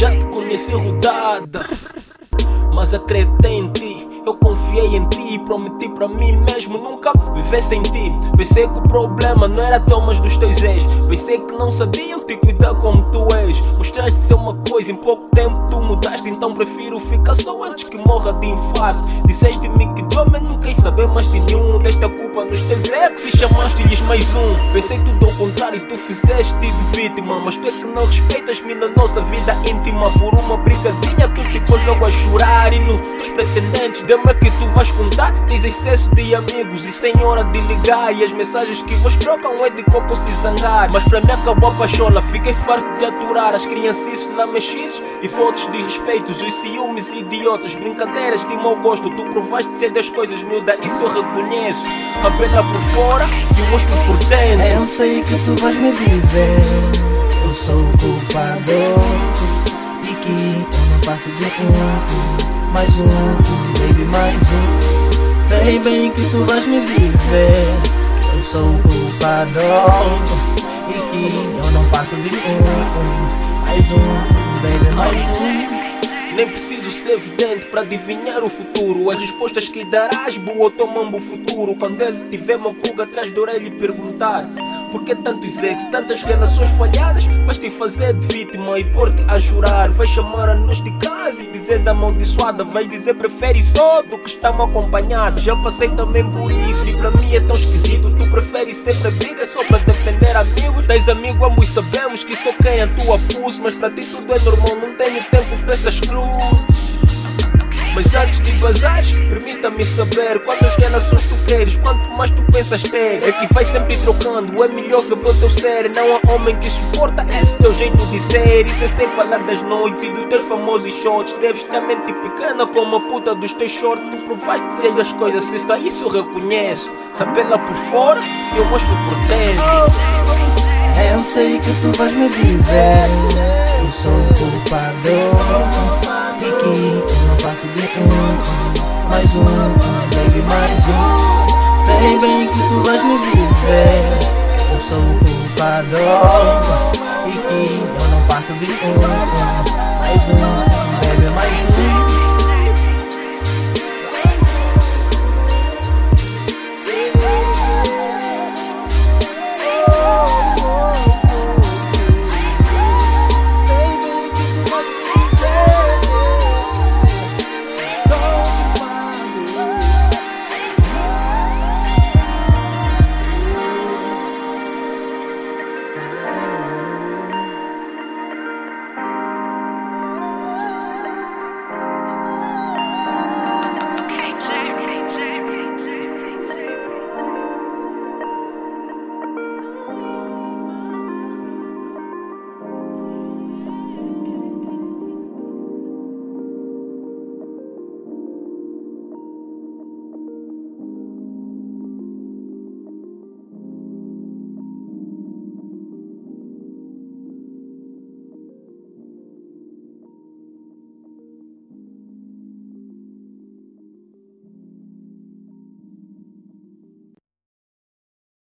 Já te conheci rodada, mas acreditei em ti. Eu confiei em ti e prometi para mim mesmo nunca viver sem ti. Pensei que o problema não era teu, mas dos teus ex. Pensei que não sabiam te cuidar como tu és. Mostraste ser uma coisa, em pouco tempo tu mudaste. Então prefiro ficar só antes que morra de infarto. Disseste-me que tu homem não quis saber mais de nenhum. Desta culpa nos teus ex e chamaste-lhes mais um. Pensei tudo ao contrário e tu fizeste de vítima. Mas tu é que não respeitas-me na nossa vida íntima. Por uma brigazinha tu te pôs logo a chorar. E nos teus pretendentes Dama que tu vais contar, tens excesso de amigos e sem hora de ligar. E as mensagens que vos trocam é de coco se zangar. Mas para mim acabou a pachola, fiquei farto de aturar as criancices, lamechices e fotos de respeitos. Os ciúmes idiotas, brincadeiras de mau gosto. Tu provaste ser das coisas, miúda, isso eu reconheço. A pena por fora e o rosto por dentro. Eu sei que tu vais me dizer, eu sou o culpado. Passo de um mais um, baby, mais um. Sei bem que tu vais me dizer que eu sou o culpado e que eu não passo de um, mais um, baby, mais um. Nem preciso ser evidente para adivinhar o futuro. As respostas que darás, boa tomando o futuro. Quando ele tiver uma pulga atrás da orelha e perguntar. Por que tantos ex, tantas relações falhadas? Vais te fazer de vítima e pôr-te a jurar. Vai chamar a nós de casa e dizes amaldiçoada. Vai dizer prefere só do que estamos acompanhados. Já passei também por isso e para mim é tão esquisito. Tu preferes sempre a briga só para defender amigos. Tens amigo, ambos sabemos que só quem atua pulso. Mas para ti tudo é normal, não tenho tempo para essas cruzes. Mas antes de vazares, permita-me saber quantas relações tu queres, quanto mais tu pensas ter. É que vai sempre trocando, é melhor que ver o teu ser. Não há homem que suporta esse teu jeito de ser. Isso é sem falar das noites e dos teus famosos shots. Deves ter mente pequena como a puta dos teus shorts. Tu provaste ser as coisas, se está isso eu reconheço. A bela por fora e eu mostro por dentro. Eu sei que tu vais me dizer, eu sou o culpado mais um, baby, mais um. Sei bem que tu vais me dizer eu sou o culpado e que eu não passo de um, mais um.